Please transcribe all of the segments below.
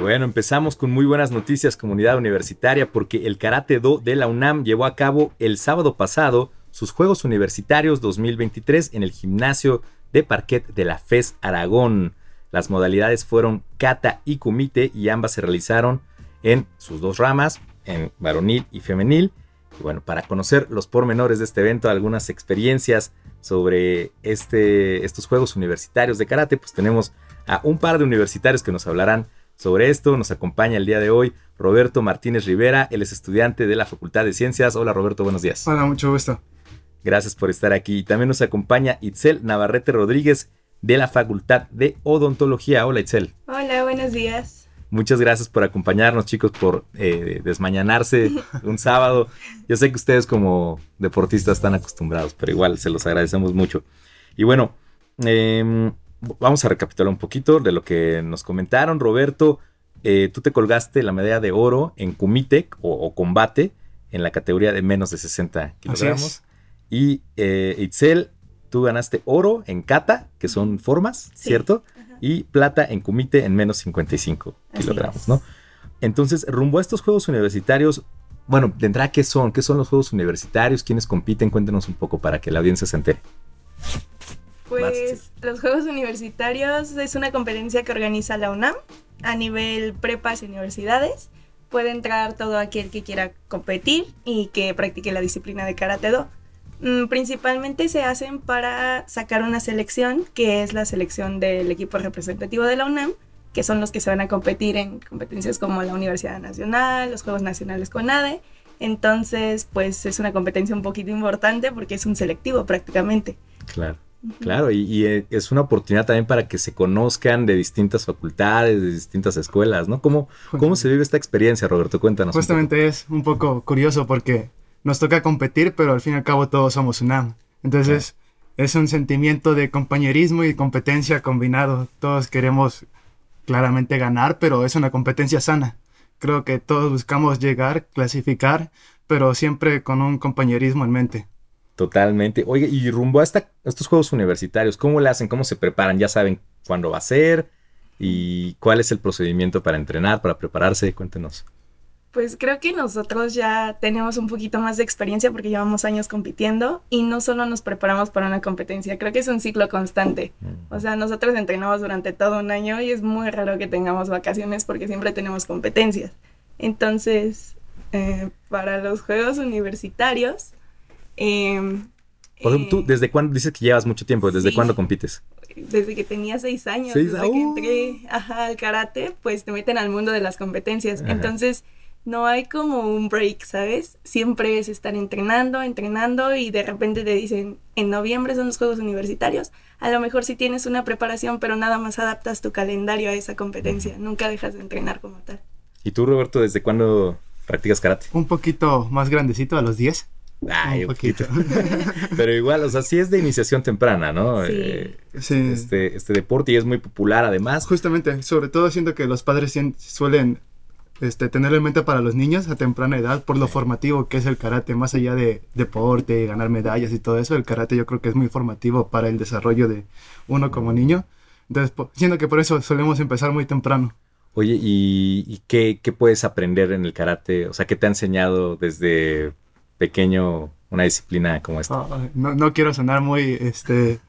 bueno, empezamos con muy buenas noticias, comunidad universitaria, porque el Karate Do de la UNAM llevó a cabo el sábado pasado sus Juegos Universitarios 2023 en el gimnasio de parquet de la FES Aragón. Las modalidades fueron kata y kumite y ambas se realizaron en sus dos ramas, en varonil y femenil. Y bueno, para conocer los pormenores de este evento, algunas experiencias sobre este, estos Juegos Universitarios de Karate, pues tenemos a un par de universitarios que nos hablarán sobre esto. Nos acompaña el día de hoy Roberto Martínez Rivera, él es estudiante de la Facultad de Ciencias. Hola Roberto, buenos días. Hola, mucho gusto. Gracias por estar aquí. También nos acompaña Itzel Navarrete Rodríguez de la Facultad de Odontología. Hola Itzel. Hola, buenos días. Muchas gracias por acompañarnos, chicos, por eh, desmañanarse un sábado. Yo sé que ustedes como deportistas están acostumbrados, pero igual se los agradecemos mucho. Y bueno, em, vamos a recapitular un poquito de lo que nos comentaron. Roberto, eh, tú te colgaste la medalla de oro en Kumite o, combate en la categoría de menos de 60 kilogramos. Y eh, Itzel, tú ganaste oro en kata, que son formas, ¿cierto? Y plata en kumite en menos 55 kilogramos, ¿no? Entonces, rumbo a estos Juegos Universitarios, bueno, de entrada, ¿qué son? ¿Qué son los Juegos Universitarios? ¿Quiénes compiten? Cuéntenos un poco para que la audiencia se entere. Pues los Juegos Universitarios es una competencia que organiza la UNAM a nivel prepas y universidades. Puede entrar todo aquel que quiera competir y que practique la disciplina de Karate Do. Mm, principalmente se hacen para sacar una selección, que es la selección del equipo representativo de la UNAM, que son los que se van a competir en competencias como la Universidad Nacional, los Juegos Nacionales con ADE. Entonces, pues es una competencia un poquito importante porque es un selectivo prácticamente. Claro. Claro, y, eh, es una oportunidad también para que se conozcan de distintas facultades, de distintas escuelas, ¿no? ¿Cómo, cómo se vive esta experiencia, Roberto? Cuéntanos. Justamente es un poco curioso porque nos toca competir, pero al fin y al cabo todos somos UNAM. Entonces es un sentimiento de compañerismo y competencia combinado. Todos queremos claramente ganar, pero es una competencia sana. Creo que todos buscamos llegar, clasificar, pero siempre con un compañerismo en mente. Totalmente. Oye, y rumbo a estos juegos universitarios, ¿cómo le hacen? ¿Cómo se preparan? ¿Ya saben cuándo va a ser? ¿Y cuál es el procedimiento para entrenar, para prepararse? Cuéntenos. Pues creo que nosotros ya tenemos un poquito más de experiencia porque llevamos años compitiendo y no solo nos preparamos para una competencia, creo que es un ciclo constante. Mm. O sea, nosotros entrenamos durante todo un año y es muy raro que tengamos vacaciones porque siempre tenemos competencias. Entonces, eh, para los Juegos Universitarios... Em, Por ejemplo, tú, eh, ¿desde cuándo dices que llevas mucho tiempo? ¿Desde cuándo compites? Desde que tenía seis años, desde que entré al karate, pues te meten al mundo de las competencias. Entonces, no hay como un break, ¿sabes? Siempre es estar entrenando, entrenando y de repente te dicen, en noviembre son los Juegos Universitarios. A lo mejor sí tienes una preparación, pero nada más adaptas tu calendario a esa competencia. Nunca dejas de entrenar como tal. ¿Y tú, Roberto, desde cuándo practicas karate? Un poquito más grandecito, a los 10. Ay, un poquito. pero igual, o sea, sí es de iniciación temprana, ¿no? Sí. Eh, este, este deporte y es muy popular además. Justamente, sobre todo siento que los padres suelen este, tenerlo en mente para los niños a temprana edad por lo formativo que es el karate, más allá de deporte, ganar medallas y todo eso, el karate yo creo que es muy formativo para el desarrollo de uno como niño. Entonces, siento que por eso solemos empezar muy temprano. Oye, ¿y, qué, qué, puedes aprender en el karate? O sea, ¿qué te ha enseñado desde pequeño una disciplina como esta? Ah, no, no, quiero sonar muy este,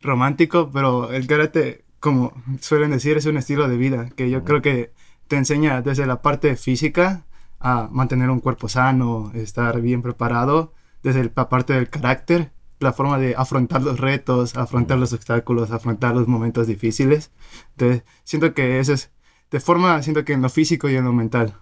romántico, pero el karate, como suelen decir, es un estilo de vida que yo creo que te enseña desde la parte física a mantener un cuerpo sano, estar bien preparado, desde la parte del carácter, la forma de afrontar los retos, afrontar los obstáculos, afrontar los momentos difíciles. Entonces, siento que eso es, de forma, siento que en lo físico y en lo mental.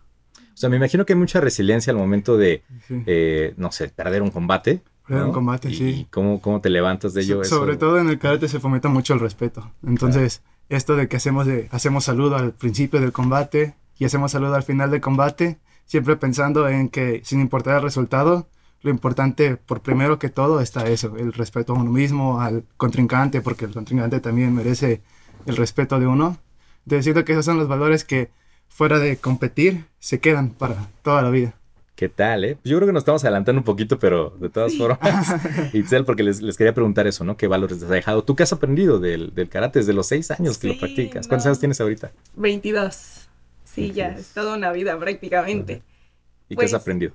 O sea, me imagino que hay mucha resiliencia al momento de, eh, no sé, perder un combate. Perder un combate, sí. ¿Y cómo, cómo te levantas de ello? sobre todo en el karate se fomenta mucho el respeto. Entonces, esto de que hacemos, de, hacemos saludo al principio del combate y hacemos saludo al final del combate, siempre pensando en que sin importar el resultado, lo importante por primero que todo está eso, el respeto a uno mismo, al contrincante, porque el contrincante también merece el respeto de uno. Decido que esos son los valores que fuera de competir se quedan para toda la vida. ¿Qué tal, eh? Pues yo creo que nos estamos adelantando un poquito, pero de todas formas, Itzel, porque les, quería preguntar eso, ¿no? ¿Qué valores les ha dejado? ¿Tú qué has aprendido del, karate desde los seis años que lo practicas? ¿Cuántos años tienes ahorita? 22. Sí, ya, es toda una vida prácticamente. ¿Y qué Pues- has aprendido?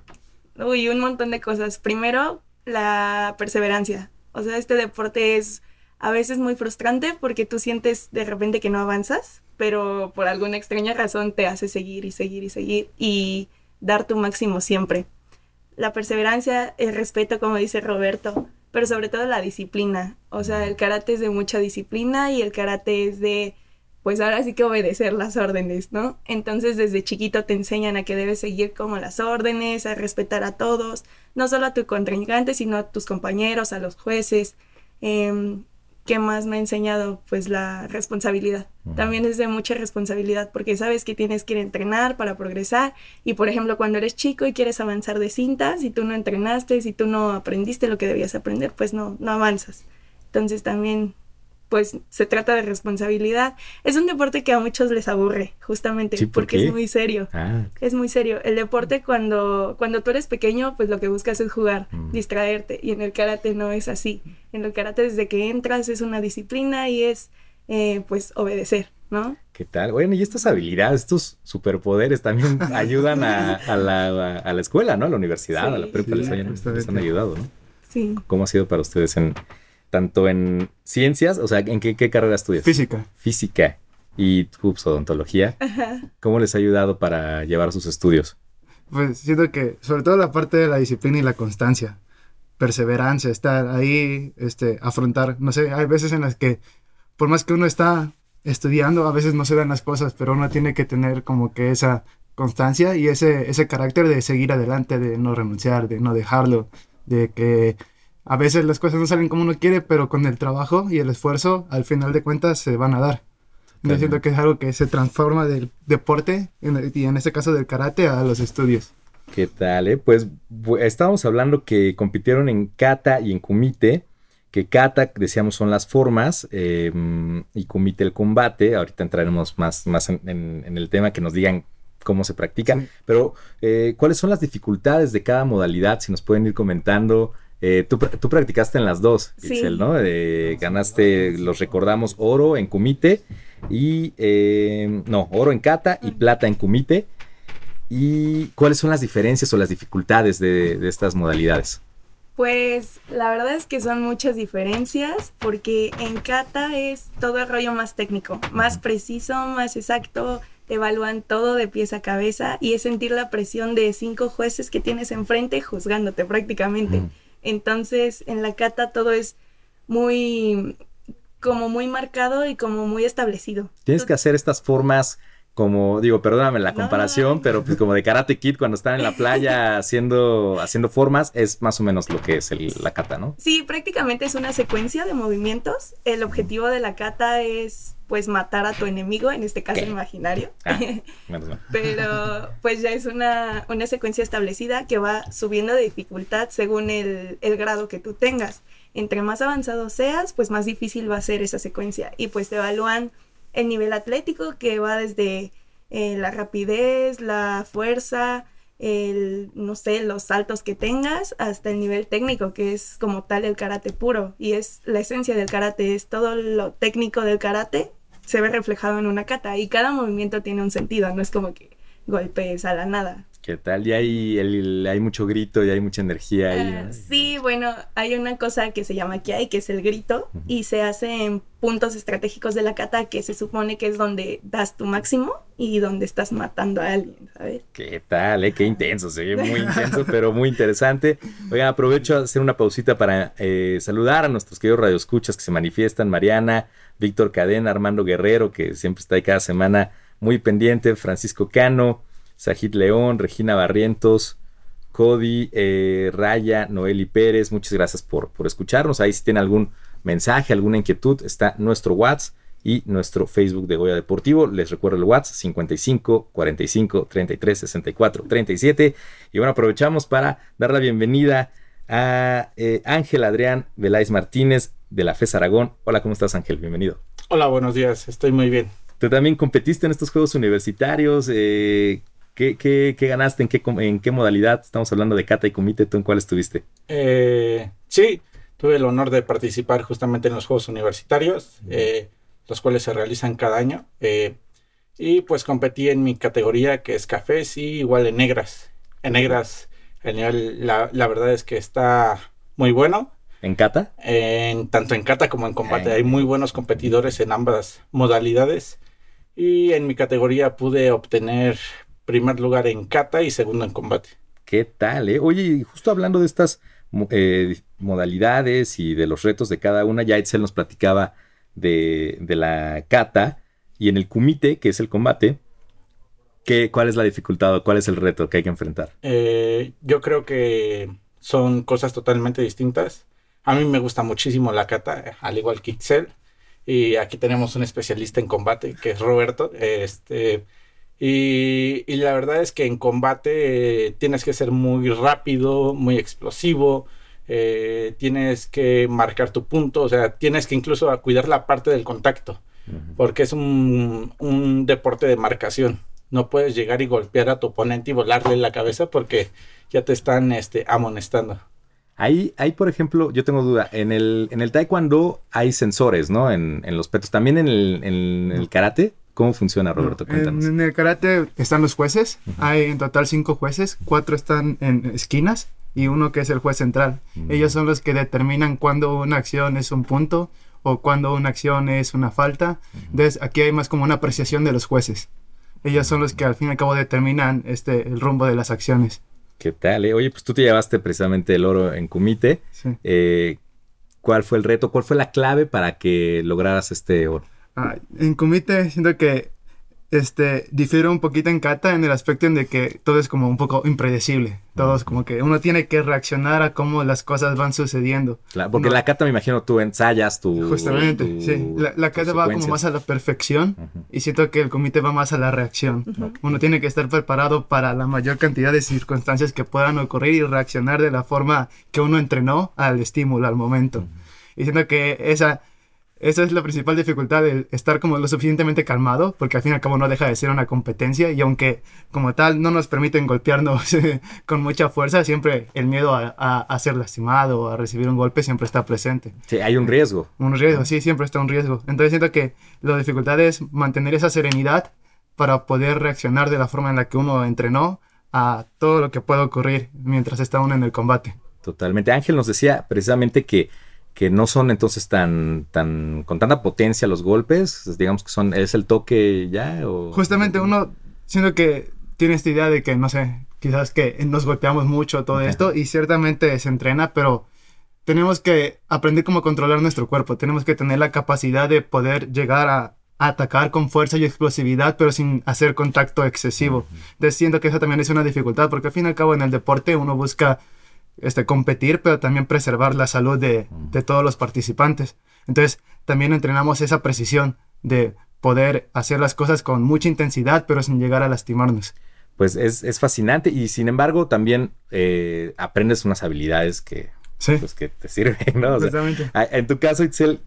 Uy, un montón de cosas. Primero, la perseverancia. O sea, este deporte es a veces muy frustrante porque tú sientes de repente que no avanzas, pero por alguna extraña razón te hace seguir y seguir y seguir y dar tu máximo siempre. La perseverancia, el respeto, como dice Roberto, pero sobre todo la disciplina. O sea, el karate es de mucha disciplina y el karate es de, pues ahora sí que obedecer las órdenes, ¿no? Entonces desde chiquito te enseñan a que debes seguir como las órdenes, a respetar a todos, no solo a tu contrincante, sino a tus compañeros, a los jueces. Em, ¿Qué más me ha enseñado? Pues la responsabilidad. También es de mucha responsabilidad porque sabes que tienes que ir a entrenar para progresar y por ejemplo cuando eres chico y quieres avanzar de cinta, si tú no entrenaste, si tú no aprendiste lo que debías aprender, pues no, no avanzas. Entonces también pues se trata de responsabilidad. Es un deporte que a muchos les aburre, justamente, Sí, ¿por porque qué? es muy serio. Ah, Es muy serio. El deporte cuando, cuando tú eres pequeño, pues lo que buscas es jugar, Mm. distraerte. Y en el karate no es así. En el karate desde que entras es una disciplina y es eh, pues obedecer, ¿no? ¿qué tal? Bueno, y estas habilidades, estos superpoderes también ayudan a, a la, a la escuela, ¿no? A la universidad, a la prepa, Sí, les, hayan- les han ayudado, ¿no? Sí. ¿Cómo ha sido para ustedes en tanto en ciencias, o sea, en qué, qué carrera estudias? Física. Física y tú, pues, odontología. ¿Cómo les ha ayudado para llevar sus estudios? Pues siento que sobre todo la parte de la disciplina y la constancia, perseverancia, estar ahí, este, afrontar, no sé, hay veces en las que por más que uno está estudiando, a veces no se dan las cosas, pero uno tiene que tener como que esa constancia y ese, ese carácter de seguir adelante, de no renunciar, de no dejarlo, de que a veces las cosas no salen como uno quiere, pero con el trabajo y el esfuerzo, al final de cuentas, se van a dar. Yo siento que es algo que se transforma del deporte, en- y en este caso del karate, a los estudios. ¿Qué tal? eh? Pues estábamos hablando que compitieron en kata y en kumite, que kata, decíamos, son las formas eh, y kumite el combate. Ahorita entraremos más, más en, en- en el tema, que nos digan cómo se practica. Sí. Pero, eh, ¿cuáles son las dificultades de cada modalidad? Si nos pueden ir comentando. Eh, tú, pr- tú practicaste en las dos, Sí. Itzel, ¿no? Eh, ganaste, los recordamos, oro en kumite y, no, oro en kata y plata en kumite. ¿Y cuáles son las diferencias o las dificultades de, de estas modalidades? Pues la verdad es que son muchas diferencias porque en kata es todo el rollo más técnico, más preciso, más exacto, te evalúan todo de pies a cabeza y es sentir la presión de cinco jueces que tienes enfrente juzgándote prácticamente. Mm. Entonces en la kata todo es muy como muy marcado y como muy establecido. Tienes que hacer estas formas como, digo, perdóname la comparación, no, pero pues como de Karate Kid cuando están en la playa haciendo, haciendo formas, es más o menos lo que es el- la kata, ¿no? Sí, prácticamente es una secuencia de movimientos. El objetivo de la kata es pues matar a tu enemigo, en este caso ¿Qué? imaginario. Ah. Pero pues ya es una, una secuencia establecida que va subiendo de dificultad según el, el grado que tú tengas. Entre más avanzado seas, pues más difícil va a ser esa secuencia. Y pues te evalúan el nivel atlético que va desde eh, la rapidez, la fuerza, el, no sé, los saltos que tengas, hasta el nivel técnico, que es como tal el karate puro. Y es la esencia del karate, es todo lo técnico del karate se ve reflejado en una kata y cada movimiento tiene un sentido, no es como que golpes a la nada. ¿Qué tal? Y hay, el- hay mucho grito y hay mucha energía ahí. Ah, sí, bueno, hay una cosa que se llama kiai, que es el grito, y se hace en puntos estratégicos de la kata, que se supone que es donde das tu máximo y donde estás matando a alguien, ¿sabes? ¿Qué tal? eh? Qué intenso, se ve muy intenso, pero muy interesante. Oigan, aprovecho a hacer una pausita para eh, saludar a nuestros queridos radioescuchas que se manifiestan, Mariana, Víctor Cadena, Armando Guerrero, que siempre está ahí cada semana muy pendiente, Francisco Cano, Sajid León, Regina Barrientos, Cody, eh, Raya, Noeli Pérez, muchas gracias por, por escucharnos. Ahí si tienen algún mensaje, alguna inquietud, está nuestro WhatsApp y nuestro Facebook de Goya Deportivo. Les recuerdo el WhatsApp 55 45 33 64 37. Y bueno, aprovechamos para dar la bienvenida a eh, Ángel Adrián Veláez Martínez de la FES Aragón. Hola, ¿cómo estás Ángel? Bienvenido. Hola, buenos días, estoy muy bien. Tú también competiste en estos Juegos Universitarios. eh, ¿qué, qué, qué ganaste? ¿En qué, ¿En qué modalidad? Estamos hablando de kata y kumite. ¿Tú en cuál estuviste? Eh, sí, tuve el honor de participar justamente en los Juegos Universitarios, eh, los cuales se realizan cada año. Eh, Y pues competí en mi categoría que es cafés y igual en negras. En negras el nivel, la, la verdad es que está muy bueno. ¿En kata? En, tanto en kata como en combate. Hay muy buenos competidores en ambas modalidades. Y en mi categoría pude obtener primer lugar en kata y segundo en combate. ¿Qué tal, eh? Oye, justo hablando de estas eh, modalidades y de los retos de cada una, ya Itzel nos platicaba de, de la kata y en el kumite, que es el combate, ¿qué, ¿cuál es la dificultad o cuál es el reto que hay que enfrentar? Eh, yo creo que son cosas totalmente distintas. A mí me gusta muchísimo la kata, al igual que Ixel. Y aquí tenemos un especialista en combate, que es Roberto. Este, y, y la verdad es que en combate eh, tienes que ser muy rápido, muy explosivo. Eh, tienes que marcar tu punto, o sea, tienes que incluso cuidar la parte del contacto, porque es un, un deporte de marcación. No puedes llegar y golpear a tu oponente y volarle la cabeza porque ya te están este, amonestando. Ahí, ahí, por ejemplo, yo tengo duda. En el, en el taekwondo hay sensores, ¿no? En, en los petos. ¿También en el, en el karate? ¿Cómo funciona, Roberto? En, en, el karate están los jueces. Uh -huh. Hay en total cinco jueces. Cuatro están en esquinas y uno que es el juez central. Uh -huh. Ellos son los que determinan cuándo una acción es un punto o cuándo una acción es una falta. Uh -huh. Entonces, aquí hay más como una apreciación de los jueces. Ellos son los que al fin y al cabo determinan este, el rumbo de las acciones. ¿Qué tal? Eh? Oye, pues tú te llevaste precisamente el oro en Kumite. Sí. Eh, ¿Cuál fue el reto? ¿Cuál fue la clave para que lograras este oro? Ah, en Kumite siento que este, difiere un poquito en kata en el aspecto en de que todo es como un poco impredecible. Todo es como que uno tiene que reaccionar a cómo las cosas van sucediendo. Claro, porque uno, la kata me imagino tú ensayas tu... Justamente, tu, sí. La, la kata va como más a la perfección uh -huh. y siento que el comité va más a la reacción. Uh -huh. Uno tiene que estar preparado para la mayor cantidad de circunstancias que puedan ocurrir y reaccionar de la forma que uno entrenó al estímulo, al momento. Uh -huh. Y siento que esa esa es la principal dificultad, el estar como lo suficientemente calmado, porque al fin y al cabo no deja de ser una competencia y aunque como tal no nos permiten golpearnos con mucha fuerza, siempre el miedo a, a, a, ser lastimado o a recibir un golpe siempre está presente. Sí, hay un riesgo. Un riesgo, sí, siempre está un riesgo. Entonces siento que la dificultad es mantener esa serenidad para poder reaccionar de la forma en la que uno entrenó a todo lo que pueda ocurrir mientras está uno en el combate. Totalmente. Ángel nos decía precisamente que que no son entonces tan, tan con tanta potencia los golpes, digamos que son, es el toque ya o... Justamente uno, siento que tiene esta idea de que, no sé, quizás que nos golpeamos mucho todo okay. esto y ciertamente se entrena, pero tenemos que aprender cómo controlar nuestro cuerpo, tenemos que tener la capacidad de poder llegar a, a atacar con fuerza y explosividad, pero sin hacer contacto excesivo. Uh -huh. Entonces siento que eso también es una dificultad, porque al fin y al cabo en el deporte uno busca este, competir, pero también preservar la salud de, de, todos los participantes. Entonces, también entrenamos esa precisión de poder hacer las cosas con mucha intensidad, pero sin llegar a lastimarnos. Pues es, es fascinante y sin embargo también eh, aprendes unas habilidades que, sí. pues, que te sirven, ¿no? O sea, en tu caso, Itzel,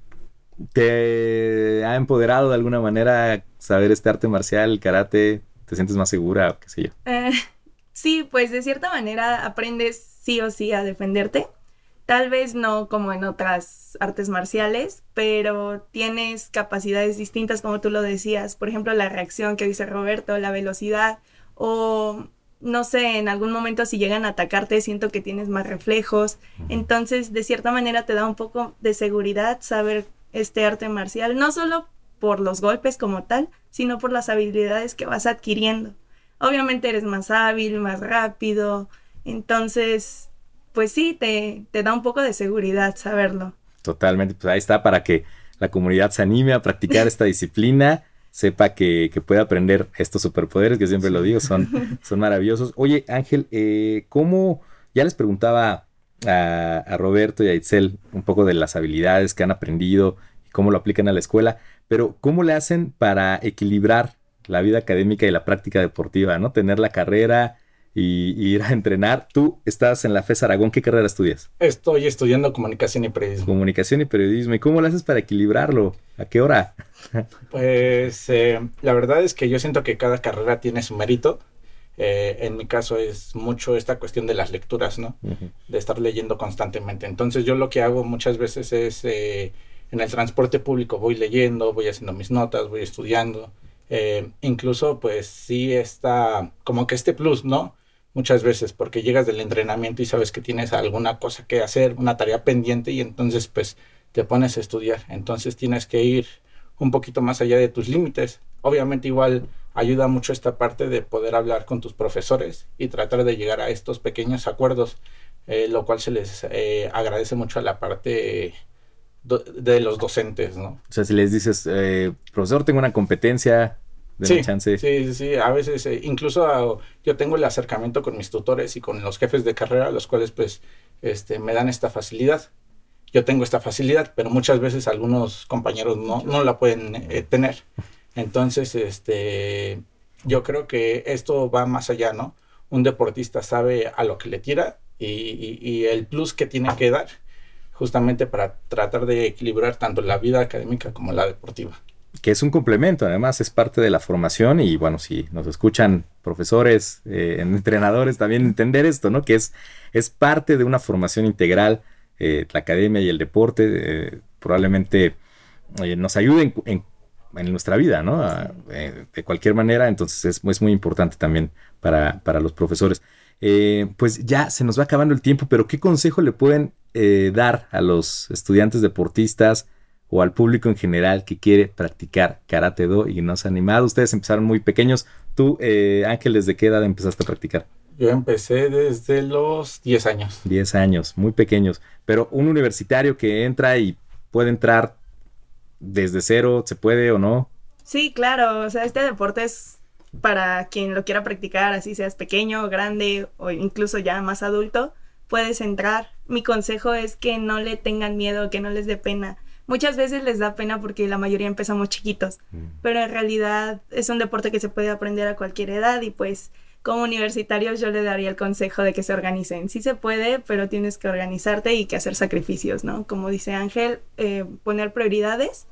¿te ha empoderado de alguna manera saber este arte marcial, el karate? ¿Te sientes más segura o qué sé yo? Eh, sí, pues de cierta manera aprendes sí o sí a defenderte. Tal vez no como en otras artes marciales, pero tienes capacidades distintas como tú lo decías. Por ejemplo, la reacción que dice Roberto, la velocidad o no sé, en algún momento si llegan a atacarte siento que tienes más reflejos. Entonces, de cierta manera te da un poco de seguridad saber este arte marcial, no solo por los golpes como tal, sino por las habilidades que vas adquiriendo. Obviamente eres más hábil, más rápido, entonces, pues sí, te, te, da un poco de seguridad saberlo. Totalmente, pues ahí está para que la comunidad se anime a practicar esta disciplina, sepa que, que, puede aprender estos superpoderes, que siempre lo digo, son, son maravillosos. Oye, Ángel, eh, ¿cómo? Ya les preguntaba a, a, Roberto y a Itzel un poco de las habilidades que han aprendido y cómo lo aplican a la escuela, pero ¿cómo le hacen para equilibrar la vida académica y la práctica deportiva, ¿no? Tener la carrera y, y, ir a entrenar. Tú estás en la FES Aragón, ¿qué carrera estudias? Estoy estudiando comunicación y periodismo. Comunicación y periodismo. ¿Y cómo lo haces para equilibrarlo? ¿A qué hora? pues eh, la verdad es que yo siento que cada carrera tiene su mérito. Eh, en mi caso es mucho esta cuestión de las lecturas, ¿no? Uh -huh. De estar leyendo constantemente. Entonces yo lo que hago muchas veces es eh, en el transporte público voy leyendo, voy haciendo mis notas, voy estudiando Eh, incluso pues sí está como que este plus, ¿no? Muchas veces porque llegas del entrenamiento y sabes que tienes alguna cosa que hacer, una tarea pendiente y entonces pues te pones a estudiar. Entonces tienes que ir un poquito más allá de tus límites. Obviamente igual ayuda mucho esta parte de poder hablar con tus profesores y tratar de llegar a estos pequeños acuerdos, eh, lo cual se les eh, agradece mucho a la parte de los docentes, ¿no? O sea, si les dices, eh, profesor, tengo una competencia, de sí, chance. Sí, sí, a veces, incluso yo tengo el acercamiento con mis tutores y con los jefes de carrera, los cuales pues este, me dan esta facilidad. Yo tengo esta facilidad, pero muchas veces algunos compañeros no, no la pueden tener. Entonces, este, yo creo que esto va más allá, ¿no? Un deportista sabe a lo que le tira y, el plus que tiene que dar justamente para tratar de equilibrar tanto la vida académica como la deportiva. Que es un complemento, además es parte de la formación y bueno, si nos escuchan profesores, eh, entrenadores, también entender esto, ¿no? Que es, es parte de una formación integral, eh, la academia y el deporte, eh, probablemente nos ayuden en en nuestra vida, ¿no? De cualquier manera, entonces es, es muy importante también para, los profesores. Pues ya se nos va acabando el tiempo, pero ¿qué consejo le pueden eh, dar a los estudiantes deportistas o al público en general que quiere practicar karate do y no se ha animado? Ustedes empezaron muy pequeños. Tú, Ángel, ¿desde qué edad empezaste a practicar? Yo empecé desde los 10 años. 10 años, muy pequeños. Pero un universitario que entra y puede entrar desde cero? ¿Se puede o no? Sí, claro. O sea, este deporte es para quien lo quiera practicar, así seas pequeño, grande o incluso ya más adulto, puedes entrar. Mi consejo es que no le tengan miedo, que no les dé pena. Muchas veces les da pena porque la mayoría empezamos chiquitos, mm. pero en realidad es un deporte que se puede aprender a cualquier edad y pues como universitarios yo le daría el consejo de que se organicen. Sí se puede, pero tienes que organizarte y que hacer sacrificios, ¿no? Como dice Ángel, eh, poner prioridades,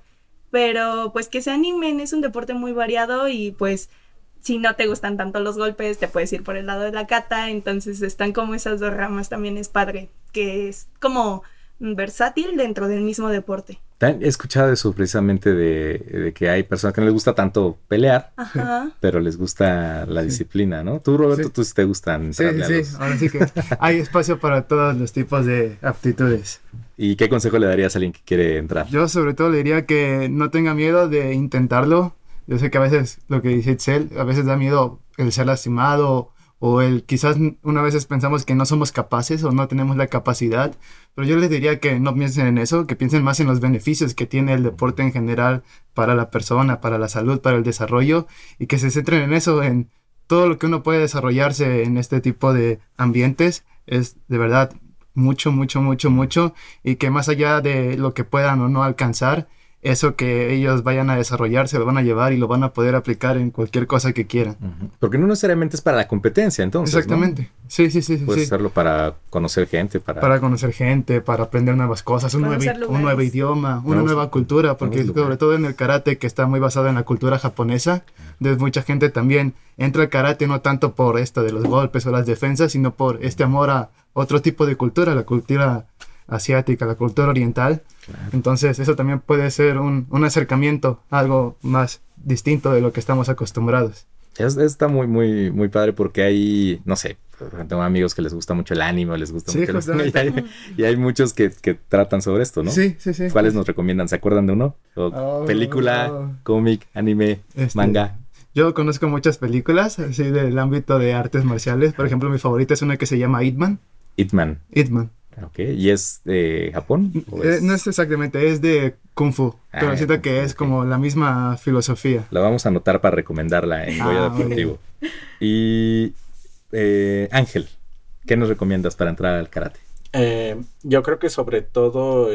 pero pues que se animen, es un deporte muy variado y pues si no te gustan tanto los golpes, te puedes ir por el lado de la cata, entonces están como esas dos ramas, también es padre, que es como versátil dentro del mismo deporte. He escuchado eso precisamente de, que hay personas que no les gusta tanto pelear, pero les gusta la disciplina, ¿no? Tú, Roberto, tú sí te gustan. Sí, sí, ahora sí que hay espacio para todos los tipos de aptitudes. ¿Y qué consejo le darías a alguien que quiere entrar? Yo sobre todo le diría que no tenga miedo de intentarlo. Yo sé que a veces lo que dice Itzel, a veces da miedo el ser lastimado o el quizás una vez pensamos que no somos capaces o no tenemos la capacidad, pero yo les diría que no piensen en eso, que piensen más en los beneficios que tiene el deporte en general para la persona, para la salud, para el desarrollo y que se centren en eso, en todo lo que uno puede desarrollarse en este tipo de ambientes. Es de verdad mucho, mucho, mucho, mucho y que más allá de lo que puedan o no alcanzar, eso que ellos vayan a desarrollar se lo van a llevar y lo van a poder aplicar en cualquier cosa que quieran. Porque no necesariamente es para la competencia, entonces. Exactamente. Sí, sí, sí. Puedes hacerlo para conocer gente, para... Para conocer gente, para aprender nuevas cosas, un, nuevo, un nuevo, idioma, una nueva cultura, porque sobre todo en el karate que está muy basado en la cultura japonesa, de mucha gente también entra al karate no tanto por esto de los golpes o las defensas, sino por este amor a otro tipo de cultura, la cultura asiática, la cultura oriental. Entonces eso también puede ser un, acercamiento, algo más distinto de lo que estamos acostumbrados. está muy, muy, muy padre porque hay, no sé, tengo amigos que les gusta mucho el anime, les gusta mucho el... y, hay, y hay muchos que, tratan sobre esto, ¿no? Sí, sí, sí. ¿Cuáles nos recomiendan? ¿Se acuerdan de uno? Oh, película, cómic, anime, este, manga. Yo conozco muchas películas así del ámbito de artes marciales. Por ejemplo, mi favorita es una que se llama Hitman. Hitman. Hitman. Ok, ¿y es de Japón? Eh, no es exactamente, es de Kung Fu, pero ah, siento que es como la misma filosofía. La vamos a anotar para recomendarla en Goya ah, Deportivo. Y eh, Ángel, ¿qué nos recomiendas para entrar al karate? Eh, yo creo que sobre todo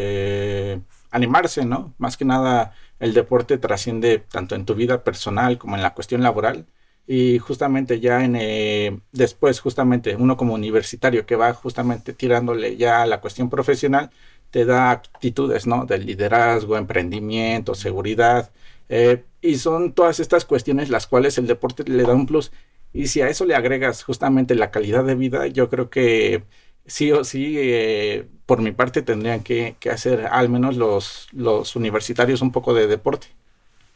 animarse, ¿no? Más que nada el deporte trasciende tanto en tu vida personal como en la cuestión laboral y justamente ya en eh, después justamente uno como universitario que va justamente tirándole ya a la cuestión profesional te da actitudes no del liderazgo emprendimiento seguridad eh, y son todas estas cuestiones las cuales el deporte le da un plus. Y si a eso le agregas justamente la calidad de vida yo creo que sí o sí eh, por mi parte tendrían que, que, hacer al menos los, los universitarios un poco de deporte.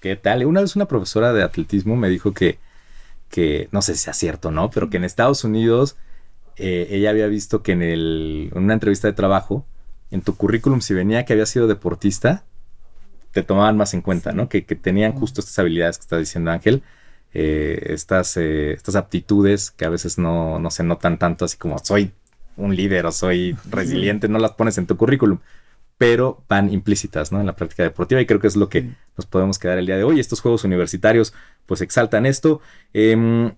¿Qué tal? Una vez una profesora de atletismo me dijo que, que no sé si es cierto o no, pero que en Estados Unidos eh, ella había visto que en, el, en una entrevista de trabajo, en tu currículum, si venía que había sido deportista, te tomaban más en cuenta, ¿no? Que, que tenían justo estas habilidades que está diciendo Ángel, eh, estas, eh, estas aptitudes que a veces no, no se notan tanto, así como soy un líder o soy resiliente, no las pones en tu currículum, pero van implícitas ¿no? en la práctica deportiva y creo que es lo que nos podemos quedar el día de hoy. Estos Juegos Universitarios pues exaltan esto. Em,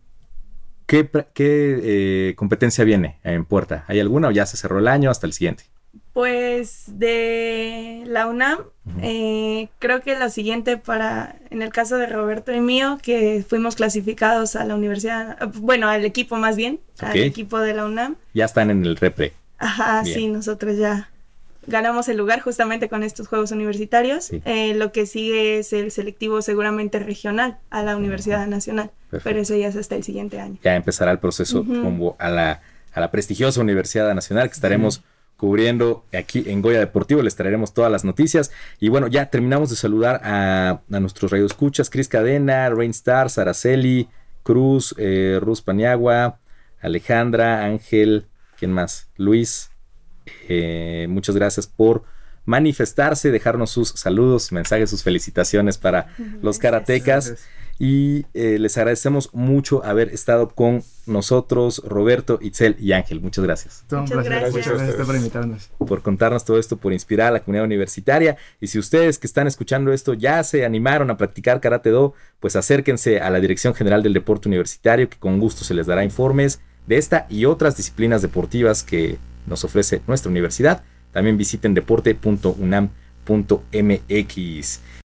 ¿Qué, qué competencia viene en puerta? ¿Hay alguna o ya se cerró el año hasta el siguiente? Pues de la UNAM, eh, creo que lo siguiente para, en el caso de Roberto y mío, que fuimos clasificados a la universidad, bueno, al equipo más bien, al equipo de la UNAM. Ya están en el repre. Ajá, sí, nosotros ya ganamos el lugar justamente con estos Juegos Universitarios. Eh, lo que sigue es el selectivo seguramente regional a la Universidad Nacional, pero eso ya es hasta el siguiente año. Ya empezará el proceso a la, a la prestigiosa Universidad Nacional que estaremos cubriendo aquí en Goya Deportivo. Les traeremos todas las noticias. Y bueno, ya terminamos de saludar a, a nuestros radioescuchas: Cris Cadena, Rainstar, Saraceli, Cruz, eh, Ruz Paniagua, Alejandra, Ángel, ¿quién más? Luis. Eh, muchas gracias por manifestarse, dejarnos sus saludos, mensajes, sus felicitaciones para los karatecas. Y eh, les agradecemos mucho haber estado con nosotros, Roberto, Itzel y Ángel. Muchas gracias. Muchas gracias. Muchas gracias por invitarnos. Por contarnos todo esto, por inspirar a la comunidad universitaria. Y si ustedes que están escuchando esto ya se animaron a practicar Karate Do, pues acérquense a la Dirección General del Deporte Universitario, que con gusto se les dará informes de esta y otras disciplinas deportivas que nos ofrece nuestra universidad. También visiten deporte.unam.mx.